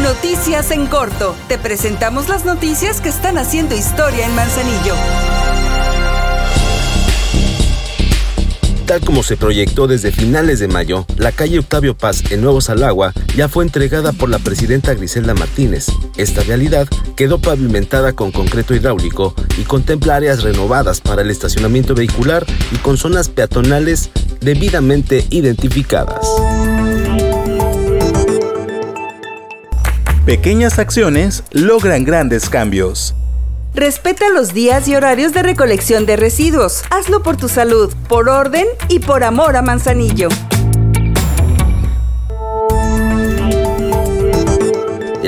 Noticias en corto. Te presentamos las noticias que están haciendo historia en Manzanillo. Tal como se proyectó desde finales de mayo, la calle Octavio Paz en Nuevo Salagua ya fue entregada por la presidenta Griselda Martínez. Esta realidad quedó pavimentada con concreto hidráulico y contempla áreas renovadas para el estacionamiento vehicular y con zonas peatonales debidamente identificadas. Pequeñas acciones logran grandes cambios. Respeta los días y horarios de recolección de residuos. Hazlo por tu salud, por orden y por amor a Manzanillo.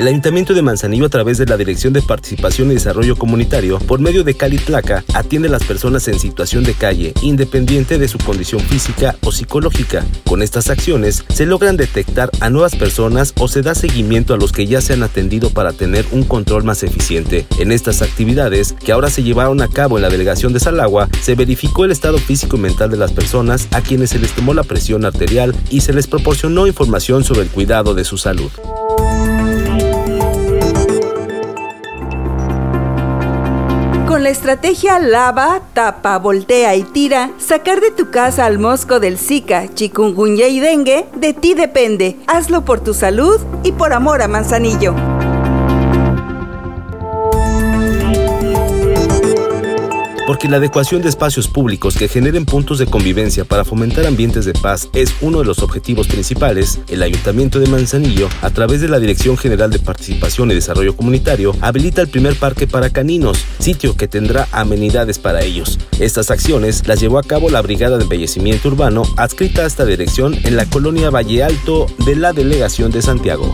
El Ayuntamiento de Manzanillo, a través de la Dirección de Participación y Desarrollo Comunitario, por medio de Cali Placa, atiende a las personas en situación de calle, independiente de su condición física o psicológica. Con estas acciones, se logran detectar a nuevas personas o se da seguimiento a los que ya se han atendido para tener un control más eficiente. En estas actividades, que ahora se llevaron a cabo en la delegación de Salagua, se verificó el estado físico y mental de las personas a quienes se les tomó la presión arterial y se les proporcionó información sobre el cuidado de su salud. Con la estrategia lava, tapa, voltea y tira, sacar de tu casa al mosco del Zika, chikungunya y dengue, de ti depende. Hazlo por tu salud y por amor a Manzanillo. Porque la adecuación de espacios públicos que generen puntos de convivencia para fomentar ambientes de paz es uno de los objetivos principales, el Ayuntamiento de Manzanillo, a través de la Dirección General de Participación y Desarrollo Comunitario, habilita el primer parque para caninos, sitio que tendrá amenidades para ellos. Estas acciones las llevó a cabo la Brigada de Embellecimiento Urbano adscrita a esta dirección en la colonia Valle Alto de la Delegación de Santiago.